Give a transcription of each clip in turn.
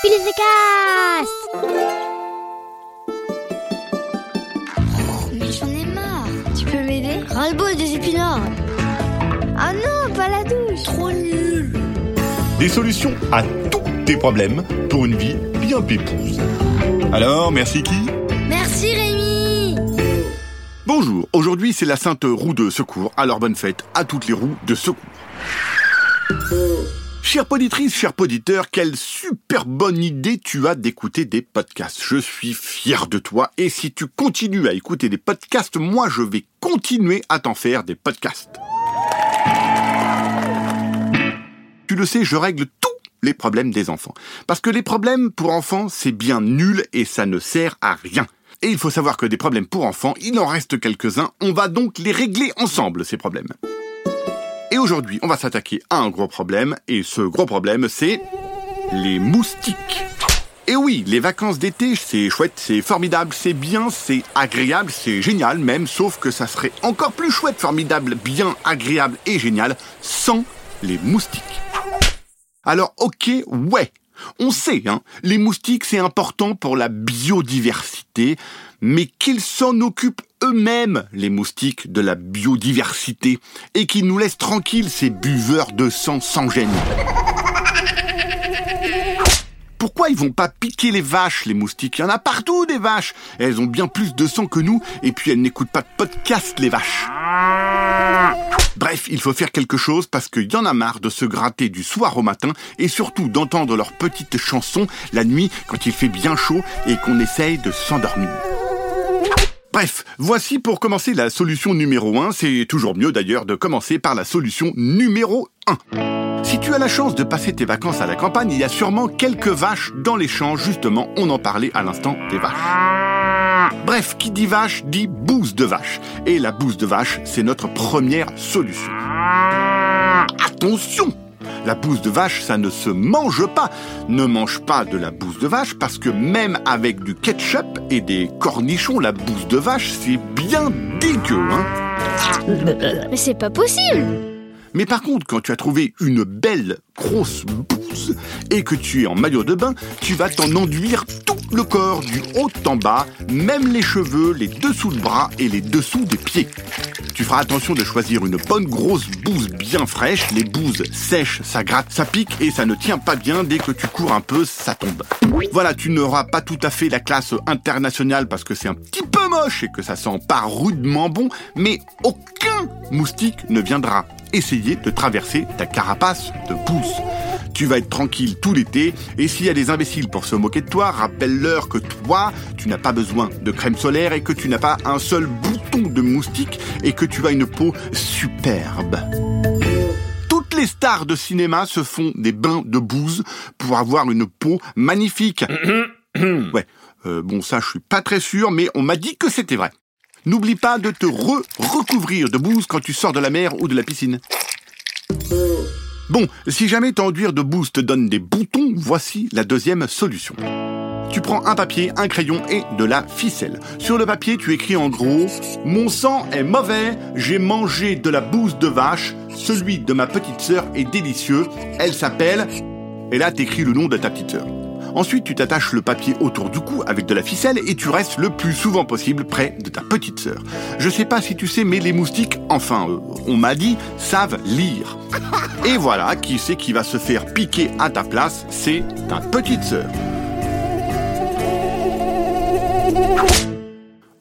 Cast Mais j'en ai marre. Tu peux m'aider Ras-le-bol des épinards Ah non, pas la douche. Trop nul Des solutions à tous tes problèmes pour une vie bien pépouse. Alors, merci qui? Merci Rémi. Bonjour, aujourd'hui c'est la sainte roue de secours, alors bonne fête à toutes les roues de secours. Chère poditrice, cher poditeur, quelle super bonne idée tu as d'écouter des podcasts. Je suis fier de toi et si tu continues à écouter des podcasts, moi je vais continuer à t'en faire des podcasts. Tu le sais, je règle tous les problèmes des enfants. Parce que les problèmes pour enfants, c'est bien nul et ça ne sert à rien. Et il faut savoir que des problèmes pour enfants, il en reste quelques-uns. On va donc les régler ensemble, ces problèmes. Et aujourd'hui, on va s'attaquer à un gros problème. Et ce gros problème, c'est les moustiques. Et oui, les vacances d'été, c'est chouette, c'est formidable, c'est bien, c'est agréable, c'est génial même, sauf que ça serait encore plus chouette, formidable, bien, agréable et génial sans les moustiques. Alors ok, ouais, on sait, hein, les moustiques c'est important pour la biodiversité, mais qu'ils s'en occupent eux-mêmes, les moustiques, de la biodiversité, et qu'ils nous laissent tranquilles, ces buveurs de sang sans gêne. Pourquoi ils vont pas piquer les vaches, les moustiques? Il y en a partout des vaches. Elles ont bien plus de sang que nous, et puis elles n'écoutent pas de podcast, les vaches. Bref, il faut faire quelque chose parce qu'il y en a marre de se gratter du soir au matin et surtout d'entendre leurs petites chansons la nuit quand il fait bien chaud et qu'on essaye de s'endormir. Bref, voici pour commencer la solution numéro 1. C'est toujours mieux d'ailleurs de commencer par la solution numéro 1. Si tu as la chance de passer tes vacances à la campagne, il y a sûrement quelques vaches dans les champs, justement, on en parlait à l'instant des vaches. Bref, qui dit vache dit bouse de vache. Et la bouse de vache, c'est notre première solution. Attention la bouse de vache, ça ne se mange pas. Ne mange pas de la bouse de vache parce que même avec du ketchup et des cornichons, la bouse de vache, c'est bien dégueu, hein Mais c'est pas possible. mais par contre, quand tu as trouvé une belle grosse bouse et que tu es en maillot de bain, tu vas t'en enduire tout le corps, du haut en bas, même les cheveux, les dessous de bras et les dessous des pieds. Tu feras attention de choisir une bonne grosse bouse bien fraîche. Les bouses sèches, ça gratte, ça pique et ça ne tient pas bien. Dès que tu cours un peu, ça tombe. Voilà, tu n'auras pas tout à fait la classe internationale parce que c'est un petit peu moche et que ça sent pas rudement bon, mais aucun moustique ne viendra essayer de traverser ta carapace de bouse. Tu vas être tranquille tout l'été, et s'il y a des imbéciles pour se moquer de toi, rappelle-leur que toi, tu n'as pas besoin de crème solaire et que tu n'as pas un seul bouton de moustique et que tu as une peau superbe. Toutes les stars de cinéma se font des bains de bouse pour avoir une peau magnifique. ouais, euh, bon ça je suis pas très sûr, mais on m'a dit que c'était vrai. N'oublie pas de te re-recouvrir de bouse quand tu sors de la mer ou de la piscine. Bon, si jamais t'enduire de bouse te donne des boutons, voici la deuxième solution. Tu prends un papier, un crayon et de la ficelle. Sur le papier, tu écris en gros Mon sang est mauvais, j'ai mangé de la bouse de vache, celui de ma petite sœur est délicieux, elle s'appelle... Et là, t'écris le nom de ta petite sœur. Ensuite, tu t'attaches le papier autour du cou avec de la ficelle et tu restes le plus souvent possible près de ta petite sœur. Je sais pas si tu sais, mais les moustiques, enfin, euh, on m'a dit, savent lire. Et voilà, qui c'est qui va se faire piquer à ta place, c'est ta petite sœur.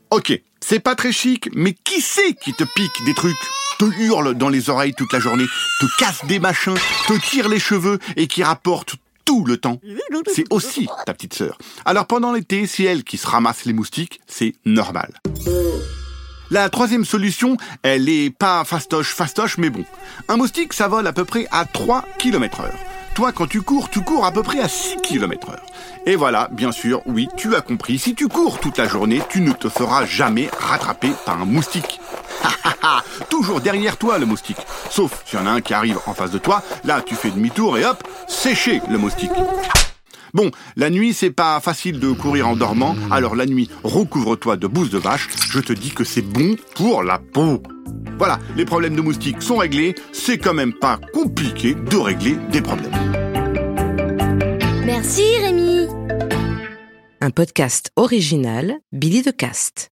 Ok, c'est pas très chic, mais qui c'est qui te pique des trucs? Te hurle dans les oreilles toute la journée, te casse des machins, te tire les cheveux et qui rapporte tout le temps. C'est aussi ta petite sœur. Alors pendant l'été, c'est elle qui se ramasse les moustiques, c'est normal. La troisième solution, elle est pas fastoche fastoche, mais bon. Un moustique, ça vole à peu près à 3 km heure. Toi, quand tu cours, tu cours à peu près à 6 km heure. Et voilà, bien sûr, oui, tu as compris, si tu cours toute la journée, tu ne te feras jamais rattraper par un moustique. Toujours derrière toi, le moustique. Sauf s'il y en a un qui arrive en face de toi, là, tu fais demi-tour et hop, sécher le moustique. Bon, la nuit, c'est pas facile de courir en dormant, alors la nuit, recouvre-toi de bouse de vache, je te dis que c'est bon pour la peau. Voilà, les problèmes de moustiques sont réglés, c'est quand même pas compliqué de régler des problèmes. Merci Rémi. Un podcast original Billy de Cast.